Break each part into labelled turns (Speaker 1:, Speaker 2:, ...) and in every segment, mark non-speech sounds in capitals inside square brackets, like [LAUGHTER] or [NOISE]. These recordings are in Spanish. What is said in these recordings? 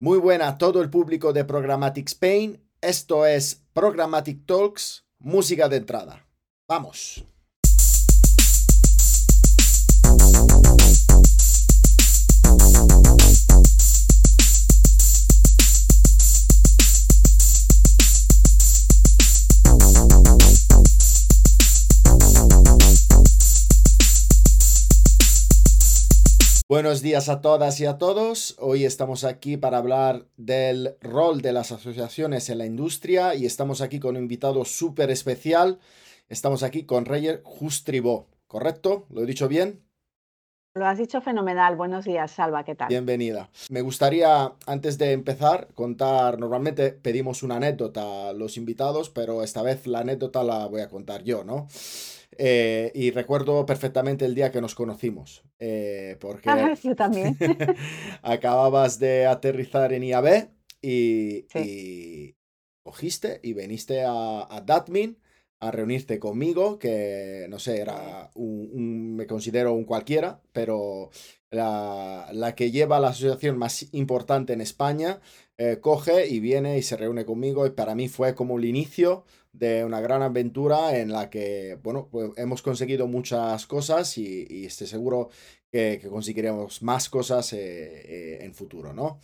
Speaker 1: Muy buena a todo el público de Programmatic Spain. Esto es Programmatic Talks, música de entrada. Vamos. Buenos días a todas y a todos. Hoy estamos aquí para hablar del rol de las asociaciones en la industria y estamos aquí con un invitado súper especial. Estamos aquí con Reyer Justribó, ¿correcto? ¿Lo he dicho bien?
Speaker 2: Lo has dicho fenomenal. Buenos días, Salva, ¿qué tal?
Speaker 1: Bienvenida. Me gustaría, antes de empezar, contar, normalmente pedimos una anécdota a los invitados, pero esta vez la anécdota la voy a contar yo, ¿no? Eh, y recuerdo perfectamente el día que nos conocimos, eh, porque
Speaker 2: ah, [LAUGHS] yo también. [LAUGHS]
Speaker 1: acababas de aterrizar en IAB y, cogiste y veniste a, a, Datmin a reunirte conmigo, que no sé, era un, me considero un cualquiera, pero la, la, que lleva la asociación más importante en España, eh, coge y viene y se reúne conmigo y para mí fue como el inicio de una gran aventura en la que, bueno, pues hemos conseguido muchas cosas y, estoy seguro que, conseguiremos más cosas eh, eh, en futuro, ¿no?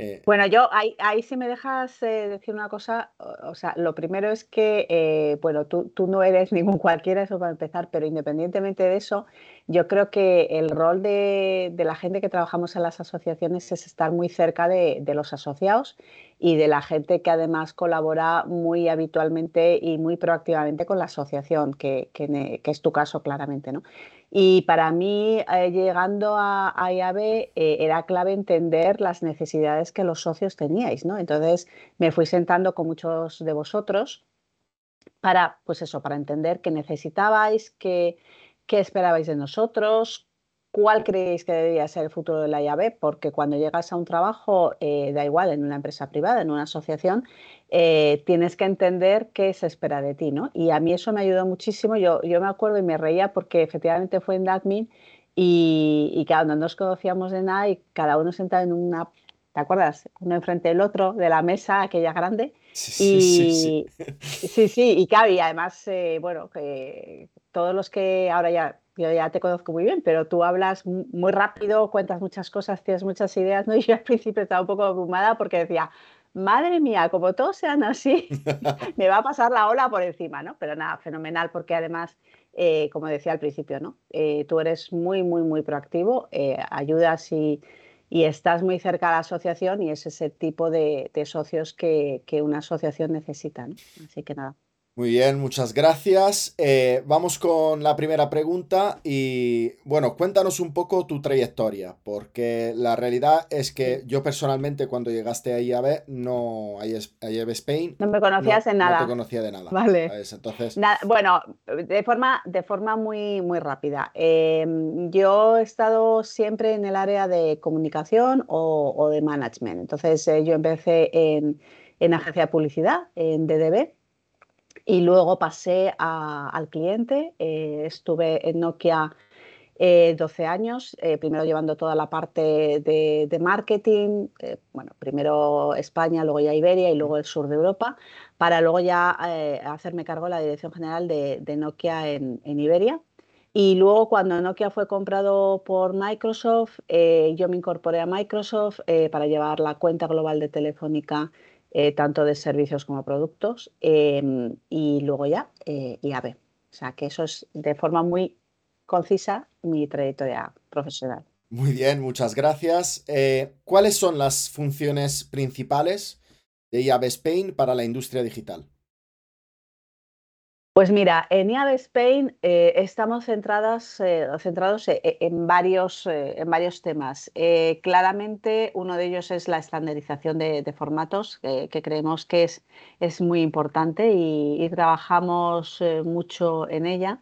Speaker 2: Eh, bueno, yo ahí, ahí si me dejas decir una cosa, o, sea, lo primero es que, bueno, tú, tú, no eres [LAUGHS] ningún cualquiera, eso para empezar, pero independientemente de eso, yo creo que el rol de, de la gente que trabajamos en las asociaciones es estar muy cerca de, de los asociados y de la gente que además colabora muy habitualmente y muy proactivamente con la asociación, que, que, es tu caso claramente. ¿no? Y para mí, eh, llegando a, a IAB, eh, era clave entender las necesidades que los socios teníais. ¿no? Entonces me fui sentando con muchos de vosotros para, pues eso, para entender qué necesitabais, qué, qué esperabais de nosotros, ¿Cuál creéis que debería ser el futuro de la llave? Porque cuando llegas a un trabajo, eh, da igual, en una empresa privada, en una asociación, eh, tienes que entender qué se espera de ti, ¿no? Y a mí eso me ayudó muchísimo. Yo, yo me acuerdo y me reía porque efectivamente fue en Admin y, y cada no nos conocíamos de nada y cada uno sentado en una, ¿te acuerdas? Uno enfrente del otro, de la mesa, aquella grande.
Speaker 1: Sí, y, sí,
Speaker 2: sí. sí, sí, y claro, y además, eh, bueno, que todos los que ahora ya yo ya te conozco muy bien, pero tú hablas muy rápido, cuentas muchas cosas, tienes muchas ideas, ¿no? Y [LAUGHS] yo al principio estaba un poco abrumada porque decía, madre mía, como todos sean así, [LAUGHS] me va a pasar la ola por encima, ¿no? Pero nada, fenomenal, porque además, eh, como decía al principio, ¿no? Eh, tú eres muy, muy, muy proactivo, eh, ayudas y, y, estás muy cerca de la asociación y es ese tipo de, de socios que, que, una asociación necesita, ¿no? Así que nada.
Speaker 1: Muy bien, muchas gracias. Eh, vamos con la primera pregunta y bueno, cuéntanos un poco tu trayectoria, porque la realidad es que yo personalmente cuando llegaste a IAB, no a IAB Spain,
Speaker 2: no me conocías
Speaker 1: en
Speaker 2: nada.
Speaker 1: No te conocía de nada.
Speaker 2: Vale. Entonces, bueno, de forma, de forma muy, muy rápida. Em, yo he estado siempre en el área de comunicación o, de management. Entonces eh, yo empecé en, en agencia de publicidad, en DDB y luego pasé al cliente, eh, estuve en Nokia 12 eh, años, eh, primero llevando toda la parte de, marketing, bueno, primero España, luego ya Iberia y luego el sur de Europa, para luego ya hacerme cargo de la dirección general de, Nokia en, en, Iberia. Y luego cuando Nokia fue comprado por Microsoft, yo me incorporé a Microsoft para llevar la cuenta global de Telefónica eh, tanto de servicios como productos, em, y luego ya eh, IAB. O sea que eso es de forma muy concisa mi trayectoria profesional.
Speaker 1: Muy bien, muchas gracias. Eh, ¿Cuáles son las funciones principales de IAB Spain para la industria digital?
Speaker 2: Pues mira, en IAB Spain eh, estamos centradas, eh, centrados e, e, en varios, eh, en varios temas. claramente uno de ellos es la estandarización de, formatos, que creemos que es, es muy importante y trabajamos mucho en ella.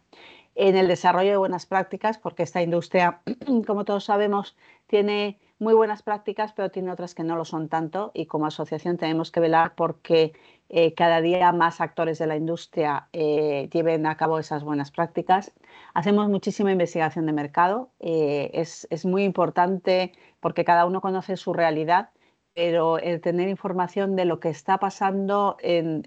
Speaker 2: En el desarrollo de buenas prácticas, porque esta industria, [CLEARS THROAT] como todos sabemos, tiene muy buenas prácticas, pero tiene otras que no lo son tanto y como asociación tenemos que velar porque eh, cada día más actores de la industria eh, lleven a cabo esas buenas prácticas. Hacemos muchísima investigación de mercado, eh, es, es, muy importante porque cada uno conoce su realidad pero el tener información de lo que está pasando en,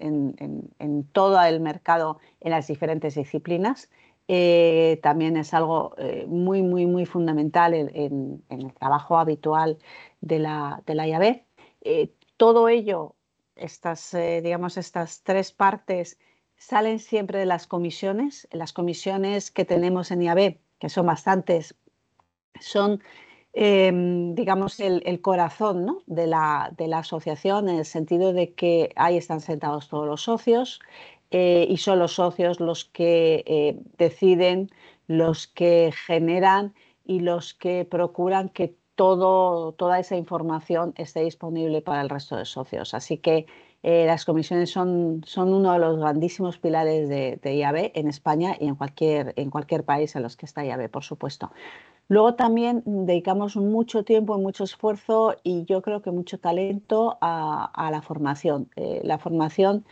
Speaker 2: todo el mercado en las diferentes disciplinas eh, también es algo eh, muy, muy, muy fundamental en, el trabajo habitual de la, de la IAB. Eh, todo ello, estas, digamos, estas tres partes salen siempre de las comisiones. Las comisiones que tenemos en IAB, que son bastantes, son Em, digamos, el, corazón de, la, de, la, asociación en el sentido de que ahí están sentados todos los socios eh, y son los socios los que eh, deciden, los que generan y los que procuran que todo, toda esa información esté disponible para el resto de socios. Así que eh, las comisiones son, son, uno de los grandísimos pilares de, de, IAB en España y en cualquier, en cualquier país en los que está IAB, por supuesto. Luego también dedicamos mucho tiempo y mucho esfuerzo y yo creo que mucho talento a, la formación. La formación,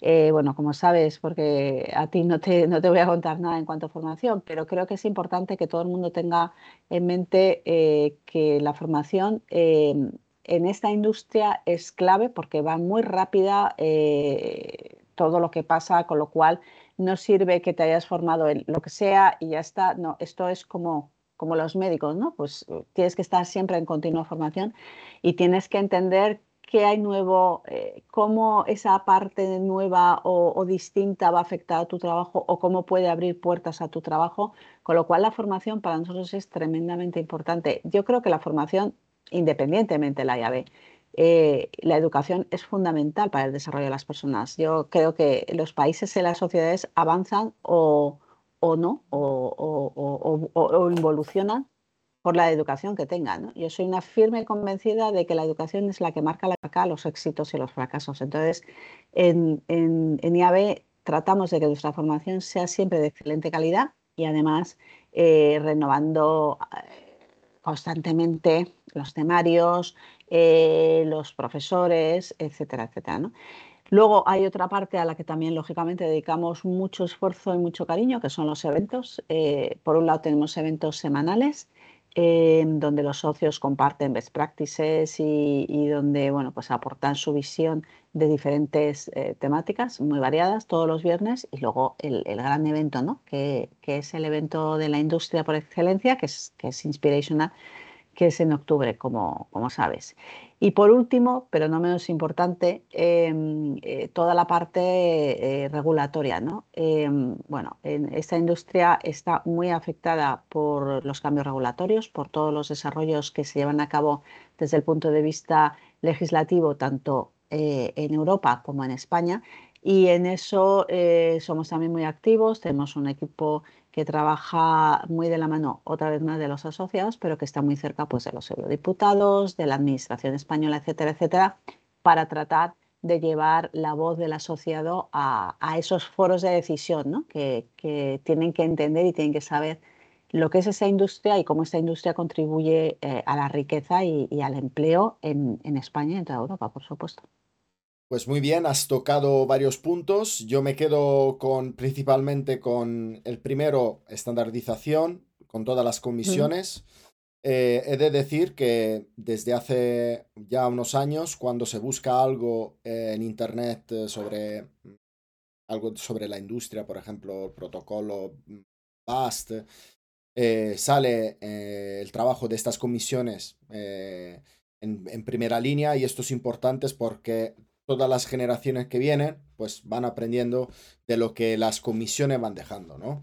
Speaker 2: eh, bueno, como sabes, porque a ti no te, no te voy a contar nada en cuanto a formación, pero creo que es importante que todo el mundo tenga en mente eh, que la formación en esta industria es clave porque va muy rápida todo lo que pasa, con lo cual no sirve que te hayas formado en lo que sea y ya está. No, esto es como como los médicos, ¿no? Pues eh, tienes que estar siempre en continua formación y tienes que entender qué hay nuevo, eh, cómo esa parte nueva o, distinta va a afectar a tu trabajo o cómo puede abrir puertas a tu trabajo, con lo cual la formación para nosotros es tremendamente importante. Yo creo que la formación, independientemente de la llave, eh, la educación es fundamental para el desarrollo de las personas. Yo creo que los países y las sociedades avanzan o, o no, o, involucionan por la educación que tengan. Yo soy una firme convencida de que la educación es la que marca los éxitos y los fracasos. Entonces, en, en, IAB tratamos de que nuestra formación sea siempre de excelente calidad y además eh, renovando eh, constantemente los temarios, eh, los profesores, etcétera, etcétera. Luego hay otra parte a la que también, lógicamente, dedicamos mucho esfuerzo y mucho cariño, que son los eventos. Por un lado tenemos eventos semanales, donde los socios comparten best practices y, donde bueno, pues aportan su visión de diferentes eh, temáticas muy variadas todos los viernes. Y luego el, gran evento, ¿no? que, es el evento de la industria por excelencia, que es, que es Inspirational, que es en octubre, como, como sabes. Y por último, pero no menos importante, em, eh, toda la parte eh, regulatoria. ¿no? Em, bueno, en esta industria está muy afectada por los cambios regulatorios, por todos los desarrollos que se llevan a cabo desde el punto de vista legislativo, tanto eh, en Europa como en España. Y en eso somos también muy activos, tenemos un equipo que trabaja muy de la mano otra vez más de los asociados, pero que está muy cerca pues, de los eurodiputados, de la Administración española, etcétera, etcétera, para tratar de llevar la voz del asociado a, esos foros de decisión ¿no? que, tienen que entender y tienen que saber lo que es esa industria y cómo esta industria contribuye eh, a la riqueza y, al empleo en, en España y en toda Europa, por supuesto.
Speaker 1: Pues muy bien, has tocado varios puntos. Yo me quedo con principalmente con el primero, estandarización, con todas las comisiones. Eh, he de decir que desde hace ya unos años, cuando se busca algo en internet eh, sobre mm, algo sobre la industria, por ejemplo, protocolo BAST, eh, sale el trabajo de estas comisiones en, en, primera línea y esto es importante porque todas las generaciones que vienen, pues van aprendiendo de lo que las comisiones van dejando, ¿no?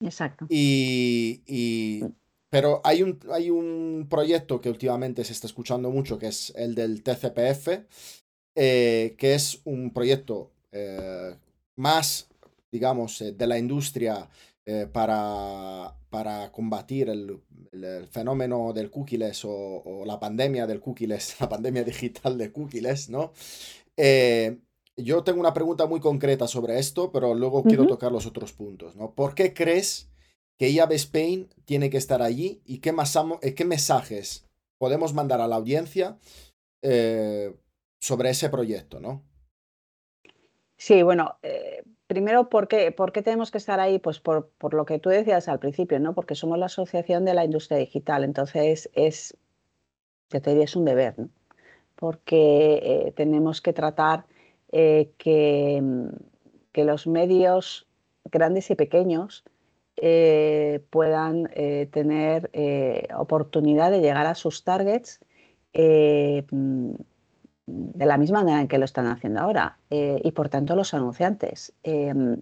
Speaker 2: Exacto.
Speaker 1: Y, pero hay un, hay un proyecto que últimamente se está escuchando mucho, que es el del TCPF, eh, que es un proyecto eh, más, digamos, eh, de la industria para, para combatir el, fenómeno del cookies o, o, la pandemia del cookies, [LAUGHS] la pandemia digital de cookies, ¿no? Eh, yo tengo una pregunta muy concreta sobre esto, pero luego quiero tocar los otros puntos, ¿no? ¿Por qué crees que IAB Spain tiene que estar allí y qué, eh, qué mensajes podemos mandar a la audiencia eh, sobre ese proyecto, ¿no?
Speaker 2: Sí, bueno, primero, ¿por qué, ¿por qué, tenemos que estar ahí? Pues por, por, lo que tú decías al principio, ¿no? Porque somos la asociación de la industria digital, entonces es, te diría, es un deber, ¿no? Porque tenemos que tratar que, mm, que, los medios grandes y pequeños puedan tener oportunidad de llegar a sus targets mm, de la misma manera en que lo están haciendo ahora eh, y por tanto los anunciantes.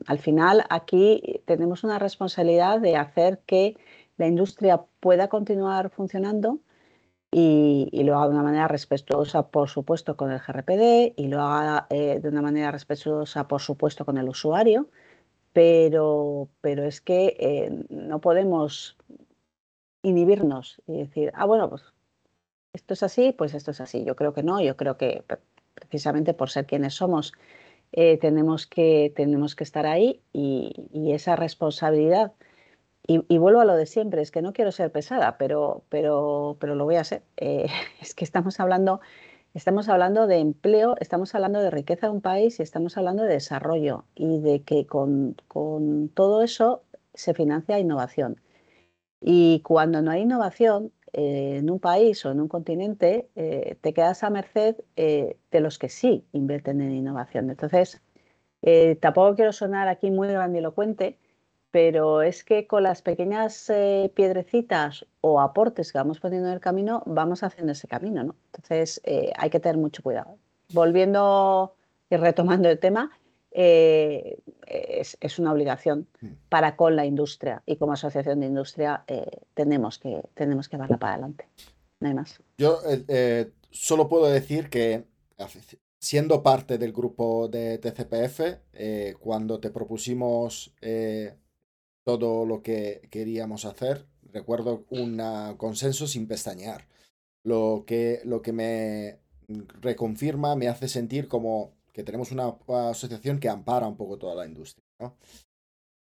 Speaker 2: Al final aquí tenemos una responsabilidad de hacer que la industria pueda continuar funcionando y, lo haga de una manera respetuosa, por supuesto, con el GRPD y lo haga eh, de una manera respetuosa, por supuesto, con el usuario, pero, pero es que eh, no podemos inhibirnos y decir, ah, bueno, pues esto es así, pues esto es así. Yo creo que no, yo creo que precisamente por ser quienes somos, eh, tenemos, que, tenemos que estar ahí y, esa responsabilidad. Y, vuelvo a lo de siempre, es que no quiero ser pesada, pero, pero, pero lo voy a hacer. Eh, [LAUGHS] es que estamos hablando, estamos hablando de empleo, estamos hablando de riqueza de un país y estamos hablando de desarrollo y de que con, con todo eso se financia innovación. Y cuando no hay innovación, eh, en un país o en un continente, eh, te quedas a merced eh, de los que sí invierten en innovación. Entonces, tampoco quiero sonar aquí muy grandilocuente, pero es que con las pequeñas piedrecitas o aportes que vamos poniendo en el camino, vamos haciendo ese camino. ¿no? Entonces, hay que tener mucho cuidado. Volviendo y retomando el tema, eh, es, una obligación mm. para con la industria y como asociación de industria eh, tenemos, que, tenemos que darla para adelante. No hay más.
Speaker 1: Yo eh, solo puedo decir que siendo parte del grupo de TCPF, cuando te propusimos todo lo que queríamos hacer, recuerdo un consenso sin pestañear. Lo que, lo que me reconfirma, me hace sentir como que tenemos una, asociación que ampara un poco toda la industria.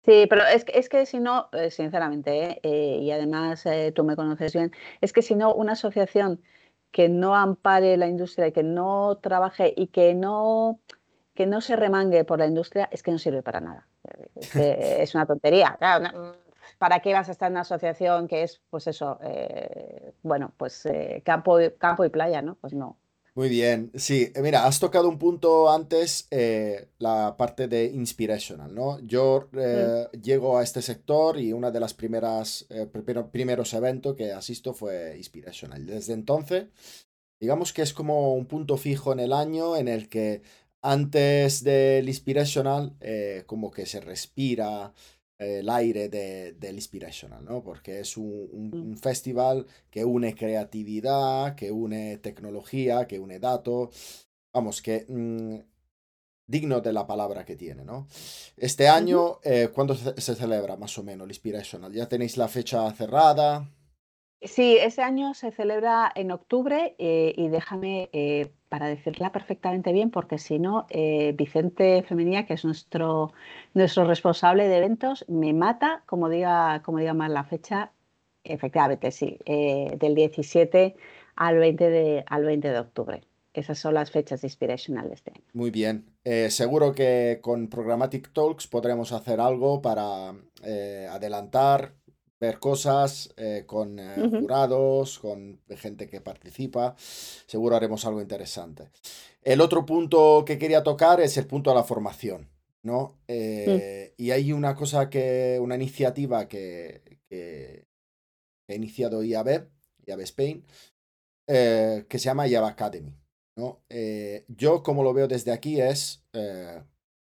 Speaker 2: Sí, pero es que, es que si no, eh, sinceramente, eh, y además eh, tú me conoces bien, es que si no, una asociación que no ampare la industria y que no trabaje y que no, que no se remangue por la industria, es que no sirve para nada. Es, una tontería. ¿Para qué vas a estar en una asociación que es, pues eso, bueno, pues campo, campo y playa, ¿no? Pues no.
Speaker 1: Muy bien, sí, eh, mira, has tocado un punto antes, eh, la parte de inspirational, ¿no? Yo eh, llego a este sector y una de las primeras, primeros eventos que asisto fue inspirational. Desde entonces, digamos que es como un punto fijo en el año en el que antes del inspirational, como que se respira, el aire de, del Inspirational, ¿no? Porque es un, mm. festival que une creatividad, que une tecnología, que une datos, vamos, que mm, digno de la palabra que tiene, ¿no? Este año, eh, ¿cuándo se, celebra más o menos el Inspirational? ¿Ya tenéis la fecha cerrada?
Speaker 2: Sí, ese año se celebra en octubre eh, y déjame eh, para decirla perfectamente bien, porque si no, eh, Vicente Femenía, que es nuestro, nuestro responsable de eventos, me mata, como diga, como diga más la fecha, efectivamente, sí, del 17 al 20, de, al 20 de octubre. Esas son las fechas inspiracionales de.
Speaker 1: Muy bien. seguro que con Programmatic Talks podremos hacer algo para adelantar ver cosas eh, con eh, jurados, con gente que participa. Seguro haremos algo interesante. El otro punto que quería tocar es el punto de la formación, ¿no? Eh, y hay una cosa que, una iniciativa que, que, ha iniciado IAB, IAB Spain, que se llama IAB Academy, ¿no? yo como lo veo desde aquí es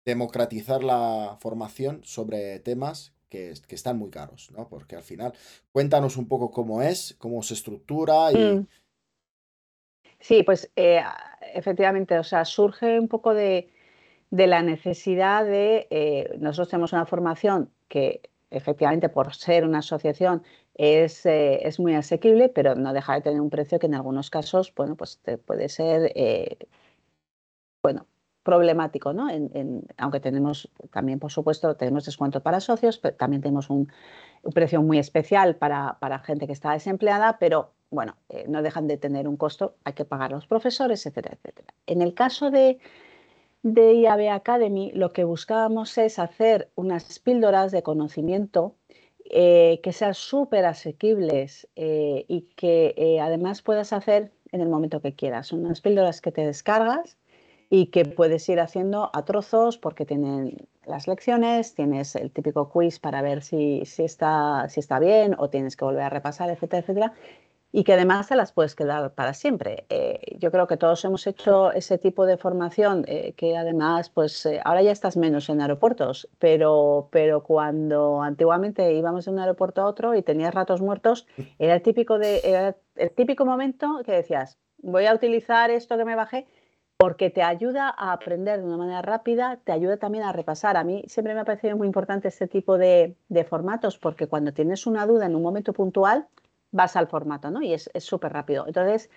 Speaker 1: democratizar la formación sobre temas que, están muy caros, ¿no? Porque al final, cuéntanos un poco cómo es, cómo se estructura y... Mm.
Speaker 2: Sí, pues eh, efectivamente, o sea, surge un poco de, la necesidad de, eh, nosotros tenemos una formación que efectivamente por ser una asociación es, eh, es, muy asequible, pero no deja de tener un precio que en algunos casos, bueno, pues puede ser, bueno, problemático, ¿no? aunque tenemos también, por supuesto, tenemos descuento para socios, pero también tenemos un, precio muy especial para, gente que está desempleada, pero bueno, eh, no dejan de tener un costo, hay que pagar los profesores, etcétera, etcétera. En el caso de, de IAB Academy, lo que buscábamos es hacer unas píldoras de conocimiento eh, que sean súper asequibles eh, y que además puedas hacer en el momento que quieras. Unas píldoras que te descargas y que puedes ir haciendo a trozos porque tienen las lecciones, tienes el típico quiz para ver si, si, está, si está bien o tienes que volver a repasar, etcétera, etcétera y que además te las puedes quedar para siempre. Eh, yo creo que todos hemos hecho ese tipo de formación eh, que además, pues eh, ahora ya estás menos en aeropuertos, pero, pero cuando antiguamente íbamos de un aeropuerto a otro y tenías ratos muertos, era el típico, de, el típico momento que decías, voy a utilizar esto que me bajé porque te ayuda a aprender de una manera rápida, te ayuda también a repasar. A mí siempre me ha parecido muy importante este tipo de, formatos porque cuando tienes una duda en un momento puntual, vas al formato, ¿no? Y es súper rápido. Entonces,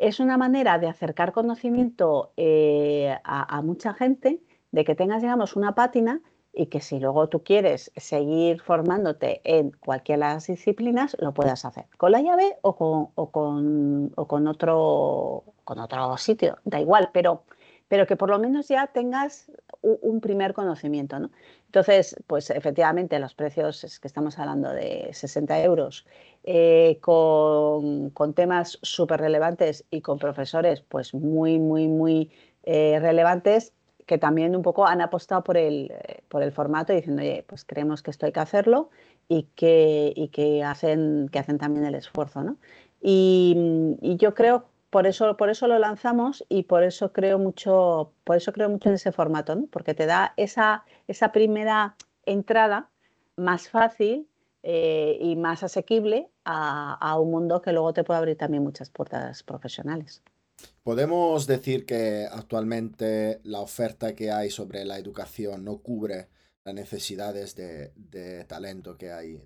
Speaker 2: es una manera de acercar conocimiento eh, a, mucha gente, de que tengas, digamos, una pátina y que si luego tú quieres seguir formándote en cualquiera de las disciplinas, lo puedas hacer con la llave o con, o con, o con, otro, con otro sitio, da igual, pero pero que por lo menos ya tengas un primer conocimiento. ¿no? Entonces, pues efectivamente los precios que estamos hablando de 60 euros eh, con, temas súper relevantes y con profesores pues muy, muy, muy eh, relevantes que también un poco han apostado por el, por el formato diciendo, oye, pues creemos que esto hay que hacerlo y que, y que, hacen, que hacen también el esfuerzo. ¿no? Y, yo creo por eso, por eso lo lanzamos y por eso creo mucho, por eso creo mucho en ese formato, porque te da esa, esa primera entrada más fácil eh, y más asequible a, un mundo que luego te puede abrir también muchas puertas profesionales.
Speaker 1: Podemos decir que actualmente la oferta que hay sobre la educación no cubre las necesidades de, talento que hay.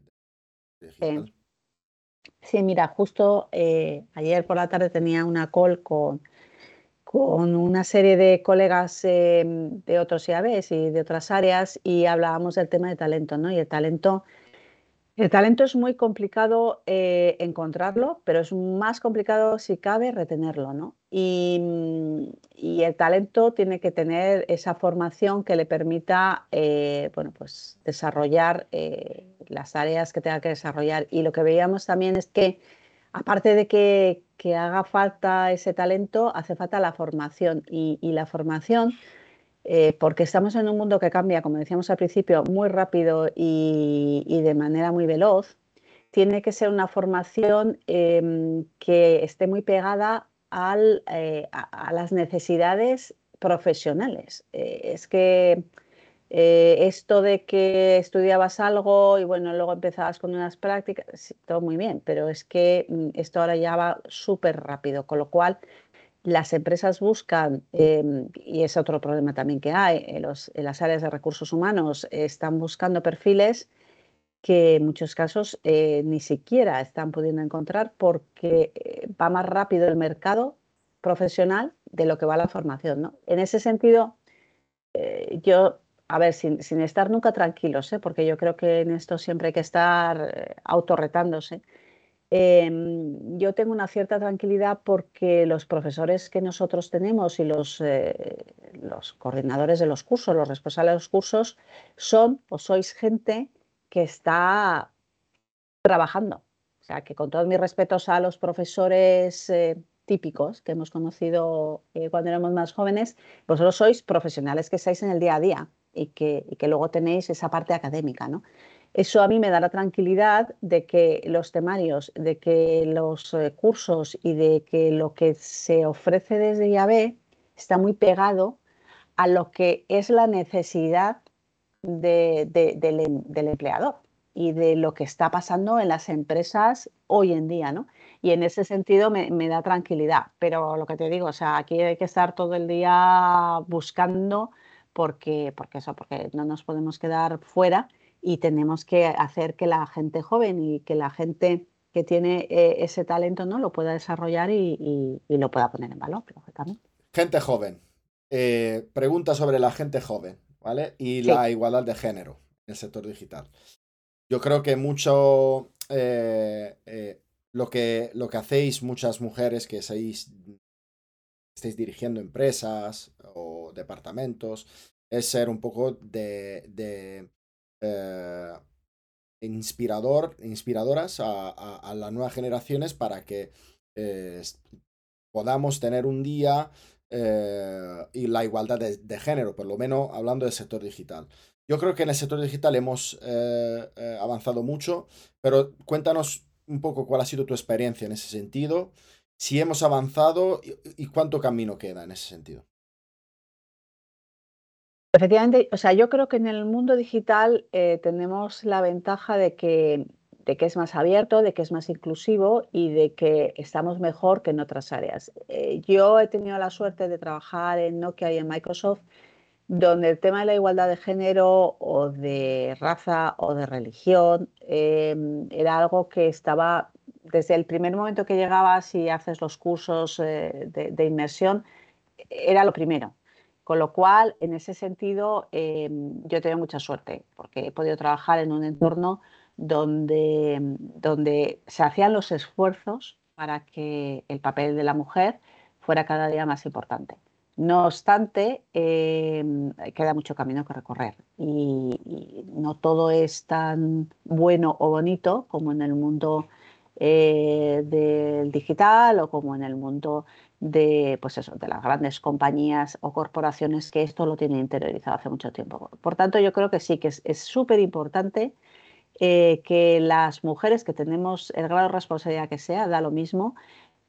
Speaker 2: Sí, mira, justo eh, ayer por la tarde tenía una call con, con una serie de colegas em, de otros IABs y de otras áreas y hablábamos del tema de talento, ¿no? Y el talento el talento es muy complicado eh, encontrarlo, pero es más complicado si cabe retenerlo, ¿no? Y, mm, el talento tiene que tener esa formación que le permita, eh, bueno, pues desarrollar eh, las áreas que tenga que desarrollar. Y lo que veíamos también es que, aparte de que, haga falta ese talento, hace falta la formación. y la formación eh, porque estamos en un mundo que cambia, como decíamos al principio, muy rápido y, de manera muy veloz, tiene que ser una formación em, que esté muy pegada eh, a, las necesidades profesionales. Eh, es que esto de que estudiabas algo y bueno, luego empezabas con unas prácticas, todo muy bien, pero es que mm, esto ahora ya va súper rápido, con lo cual las empresas buscan, em, y es otro problema también que hay, en, las áreas de recursos humanos están buscando perfiles que en muchos casos eh, ni siquiera están pudiendo encontrar porque eh, va más rápido el mercado profesional de lo que va la formación. ¿no? En ese sentido, eh, yo, a ver, sin, sin, estar nunca tranquilos, porque yo creo que en esto siempre hay que estar autorretándose, Em, yo tengo una cierta tranquilidad porque los profesores que nosotros tenemos y los, eh, los coordinadores de los cursos, los responsables de los cursos, son o sois gente que está trabajando. O sea, que con todos mis respetos a los profesores eh, típicos que hemos conocido eh, cuando éramos más jóvenes, vosotros sois profesionales que estáis en el día a día y que, y que luego tenéis esa parte académica, ¿no? Eso a mí me da la tranquilidad de que los temarios, de que los eh, cursos y de que lo que se ofrece desde IAB está muy pegado a lo que es la necesidad em, del, empleador y de lo que está pasando en las empresas hoy en día, ¿no? Y en ese sentido me, da tranquilidad. Pero lo que te digo, o sea, aquí hay que estar todo el día buscando porque, porque eso, porque no nos podemos quedar fuera y tenemos que hacer que la gente joven y que la gente que tiene eh, ese talento no lo pueda desarrollar y, lo pueda poner en valor, lógicamente.
Speaker 1: Gente joven. Eh, pregunta sobre la gente joven, ¿vale? Y la igualdad de género en el sector digital. Yo creo que mucho eh, lo, que, lo que hacéis muchas mujeres que estáis dirigiendo empresas o departamentos es ser un poco de eh, inspirador, inspiradoras a, las nuevas generaciones para que eh, podamos tener un día eh, y la igualdad de, género, por lo menos hablando del sector digital. Yo creo que en el sector digital hemos avanzado mucho, pero cuéntanos un poco cuál ha sido tu experiencia en ese sentido, si hemos avanzado y, cuánto camino queda en ese sentido.
Speaker 2: Efectivamente, o sea, yo creo que en el mundo digital tenemos la ventaja de que de que es más abierto, de que es más inclusivo y de que estamos mejor que en otras áreas. Eh, yo he tenido la suerte de trabajar en Nokia y en Microsoft, donde el tema de la igualdad de género o de raza o de religión em, era algo que estaba desde el primer momento que llegabas y haces los cursos eh, de, inmersión, era lo primero. Con lo cual, en ese sentido, em, yo he tenido mucha suerte porque he podido trabajar en un entorno donde, donde se hacían los esfuerzos para que el papel de la mujer fuera cada día más importante. No obstante, em, queda mucho camino que recorrer y, no todo es tan bueno o bonito como en el mundo eh, del digital o como en el mundo de, pues eso, de las grandes compañías o corporaciones que esto lo tienen interiorizado hace mucho tiempo. Por tanto, yo creo que sí, que es súper importante eh, que las mujeres que tenemos el grado de responsabilidad que sea, da lo mismo,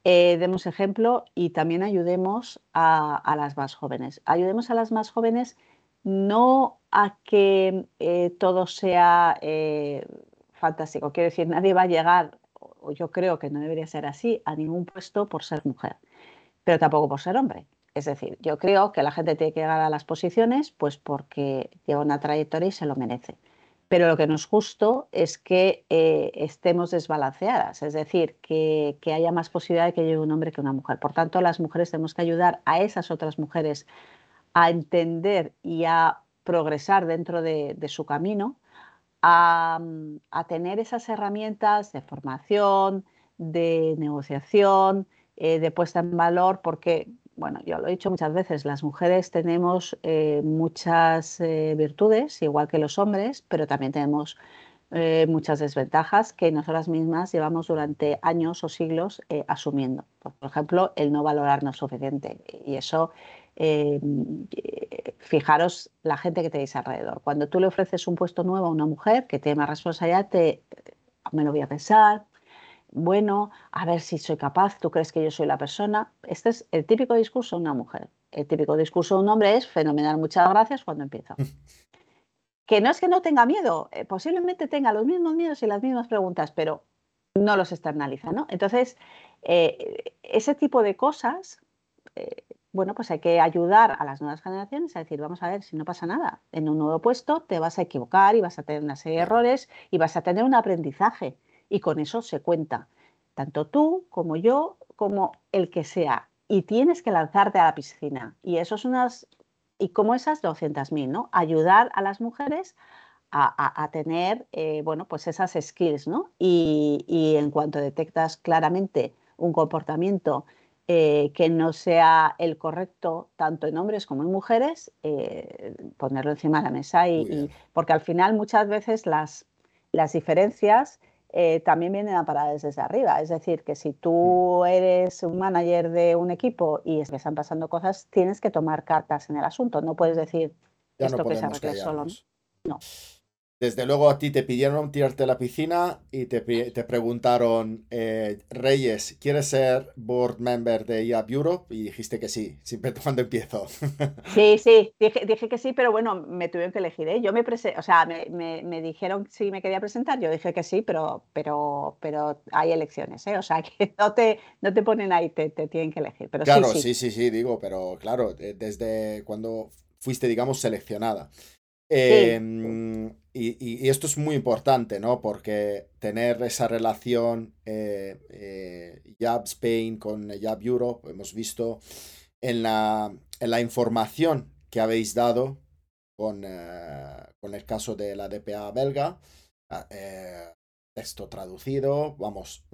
Speaker 2: eh, demos ejemplo y también ayudemos a, las más jóvenes. Ayudemos a las más jóvenes no a que eh, todo sea fantástico. Quiero decir, nadie va a llegar, o yo creo que no debería ser así, a ningún puesto por ser mujer, pero tampoco por ser hombre. Es decir, yo creo que la gente tiene que llegar a las posiciones pues porque lleva una trayectoria y se lo merece pero lo que no es justo es que eh, estemos desbalanceadas, es decir, que, haya más posibilidad de que llegue un hombre que una mujer. Por tanto, las mujeres tenemos que ayudar a esas otras mujeres a entender y a progresar dentro de, su camino, a, tener esas herramientas de formación, de negociación, eh, de puesta en valor, porque bueno, yo lo he dicho muchas veces, las mujeres tenemos eh, muchas eh, virtudes, igual que los hombres, pero también tenemos eh, muchas desventajas que nosotras mismas llevamos durante años o siglos asumiendo. Por ejemplo, el no valorarnos suficiente. Y eso, fijaros la gente que tenéis alrededor. Cuando tú le ofreces un puesto nuevo a una mujer que tiene más responsabilidad, te, me lo voy a pensar, bueno, a ver si soy capaz, tú crees que yo soy la persona. Este es el típico discurso de una mujer. El típico discurso de un hombre es fenomenal, muchas gracias cuando empieza. [LAUGHS] que no es que no tenga miedo, eh, posiblemente tenga los mismos miedos y las mismas preguntas, pero no los externaliza, ¿no? Entonces, eh, ese tipo de cosas, eh, bueno, pues hay que ayudar a las nuevas generaciones a decir, vamos a ver, si no pasa nada, en un nuevo puesto te vas a equivocar y vas a tener una serie de errores y vas a tener un aprendizaje y con eso se cuenta, tanto tú como yo, como el que sea. Y tienes que lanzarte a la piscina. Y eso es unas, y como esas 200.000, ¿no? Ayudar a las mujeres a, tener, eh, bueno, pues esas skills, ¿no? Y, en cuanto detectas claramente un comportamiento eh, que no sea el correcto tanto en hombres como en mujeres, eh, ponerlo encima de la mesa y, porque al final muchas veces las, las diferencias eh, también vienen a parar desde arriba. Es decir, que si tú eres un manager de un equipo y están pasando cosas, tienes que tomar cartas en el asunto. No puedes decir esto que se arregle solo. No.
Speaker 1: Desde luego a ti te pidieron tirarte a la piscina y te, te preguntaron, eh, Reyes, ¿quieres ser board member de IAP Europe? Y dijiste que sí, siempre [LAUGHS] cuando empiezo.
Speaker 2: Sí, sí, dije, dije, que sí, pero bueno, me tuvieron que elegir. ¿eh? Yo me o sea, me, me, dijeron si me quería presentar, yo dije que sí, pero, pero, pero hay elecciones, ¿eh? o sea, [LAUGHS] que no te, no te ponen ahí, te, te tienen que elegir. Pero
Speaker 1: claro,
Speaker 2: sí,
Speaker 1: sí, sí, sí, digo, pero claro, desde cuando fuiste, digamos, seleccionada. Em, y, esto es muy importante, ¿no? Porque tener esa relación eh, eh Spain con Jab Europe, hemos visto en la, en la información que habéis dado con, eh, con el caso de la DPA belga, ah, eh, esto traducido, vamos,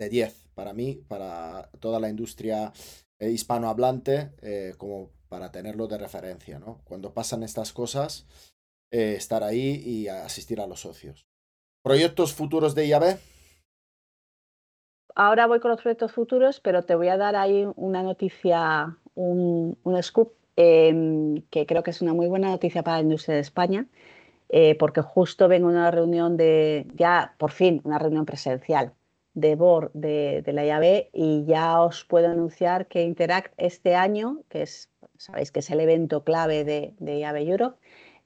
Speaker 1: de 10 para mí, para toda la industria hispanohablante, como para tenerlo de referencia, ¿no? Cuando pasan estas cosas, eh, estar ahí y asistir a los socios. ¿Proyectos futuros de IAB?
Speaker 2: ahora voy con los proyectos futuros, pero te voy a dar ahí una noticia, un, scoop, em, que creo que es una muy buena noticia para la industria de España, eh, porque justo vengo a una reunión de, ya por fin, una reunión presencial de BOR de, la IAB y ya os puedo anunciar que Interact este año, que es, sabéis que es el evento clave de, de IAB Europe,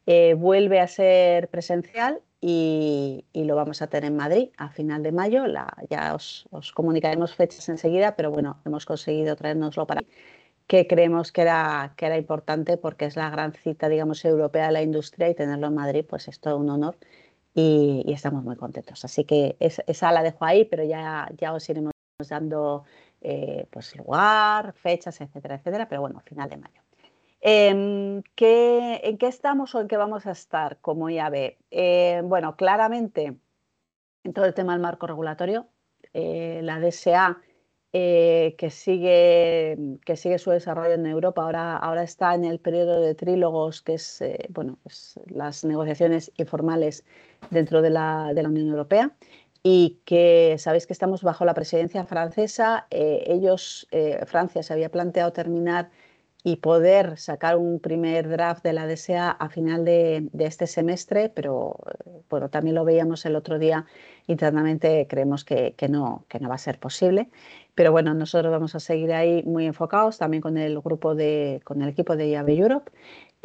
Speaker 2: eh, vuelve a ser presencial y, lo vamos a tener en Madrid a final de mayo. ya os, comunicaremos fechas enseguida, pero bueno, hemos conseguido traernoslo para que creemos que era, que era importante porque es la gran cita, digamos, europea de la industria y tenerlo en Madrid, pues es todo un honor y, estamos muy contentos. Así que esa la dejo ahí, pero ya, ya os iremos dando eh, pues lugar, fechas, etcétera, etcétera, pero bueno, final de mayo. Em, ¿En qué estamos o en qué vamos a estar como IAB? Eh, bueno, claramente en todo el tema del marco regulatorio, eh, la DSA eh, que, sigue, que sigue su desarrollo en Europa, ahora, ahora está en el periodo de trílogos, que es bueno, pues las negociaciones informales dentro de la, Unión Europea y que sabéis que estamos bajo la presidencia francesa. ellos, Francia se había planteado terminar y poder sacar un primer draft de la DSA a final de, este semestre, pero bueno, también lo veíamos el otro día internamente, creemos que, no, que no va a ser posible. Pero bueno, nosotros vamos a seguir ahí muy enfocados también con el grupo de, con el equipo de IAB Europe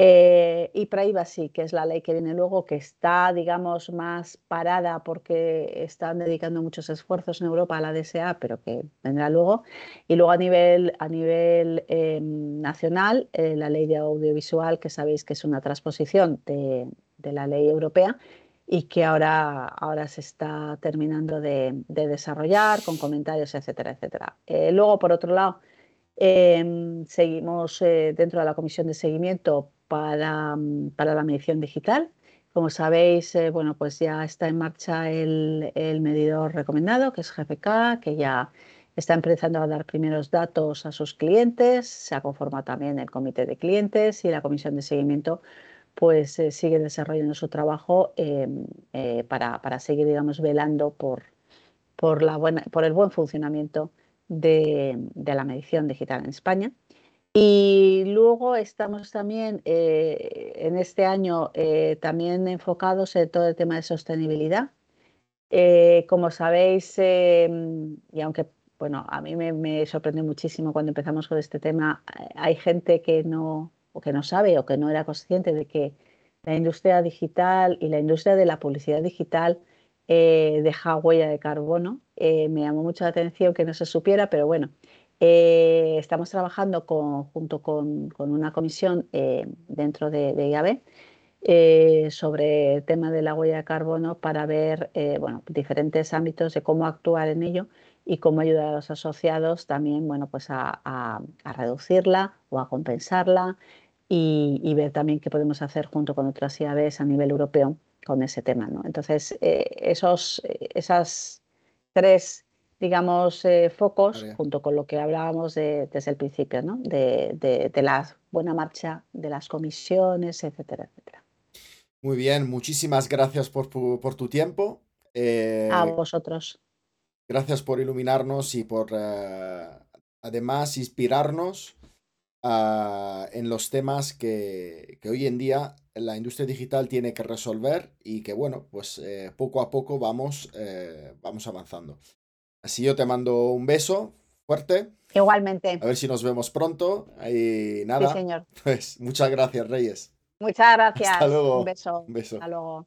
Speaker 2: eh, y Privacy, que es la ley que viene luego, que está, digamos, más parada porque están dedicando muchos esfuerzos en Europa a la DSA, pero que vendrá luego. Y luego a nivel, a nivel em, nacional, eh, la ley de audiovisual, que sabéis que es una transposición de, la ley europea y que ahora, ahora se está terminando de, desarrollar con comentarios, etcétera, etcétera. Eh, luego, por otro lado, em, seguimos dentro de la comisión de seguimiento Mm, para, la medición digital. Como sabéis, eh, bueno, pues ya está en marcha el, medidor recomendado, que es GFK, que ya está empezando a dar primeros datos a sus clientes, se ha conformado también el comité de clientes y la comisión de seguimiento pues eh, sigue desarrollando su trabajo em, eh, para, seguir, digamos, velando por, por, la buena, por el buen funcionamiento de la medición digital en España. Y luego estamos también eh, en este año eh, también enfocados en todo el tema de sostenibilidad. Eh, como sabéis, em, y aunque bueno, a mí me, sorprendió muchísimo cuando empezamos con este tema, hay gente que no, o que no sabe o que no era consciente de que la industria digital y la industria de la publicidad digital deja huella de carbono. me llamó mucho la atención que no se supiera, pero bueno, eh, estamos trabajando junto con, una comisión eh, dentro de, de IAB eh, sobre el tema de la huella de carbono para ver diferentes ámbitos de cómo actuar en ello y cómo ayudar a los asociados también pues a, reducirla o a compensarla y, ver también qué podemos hacer junto con otras IABs a nivel europeo con ese tema. Entonces, esos, esas tres digamos, eh, focos, junto con lo que hablábamos desde el principio, ¿no? de, la buena marcha de las comisiones, etcétera, etcétera.
Speaker 1: Muy bien, muchísimas gracias por, tu tiempo.
Speaker 2: Eh, a vosotros.
Speaker 1: Gracias por iluminarnos y por eh, además inspirarnos ah, en los temas que, hoy en día la industria digital tiene que resolver y que bueno, pues poco a poco vamos, vamos avanzando. Así yo te mando un beso fuerte.
Speaker 2: Igualmente.
Speaker 1: A ver si nos vemos pronto. Y nada.
Speaker 2: Sí, señor. [LAUGHS]
Speaker 1: Pues muchas gracias, Reyes.
Speaker 2: Muchas gracias.
Speaker 1: Hasta luego.
Speaker 2: Un beso.
Speaker 1: Un beso.
Speaker 2: Hasta luego.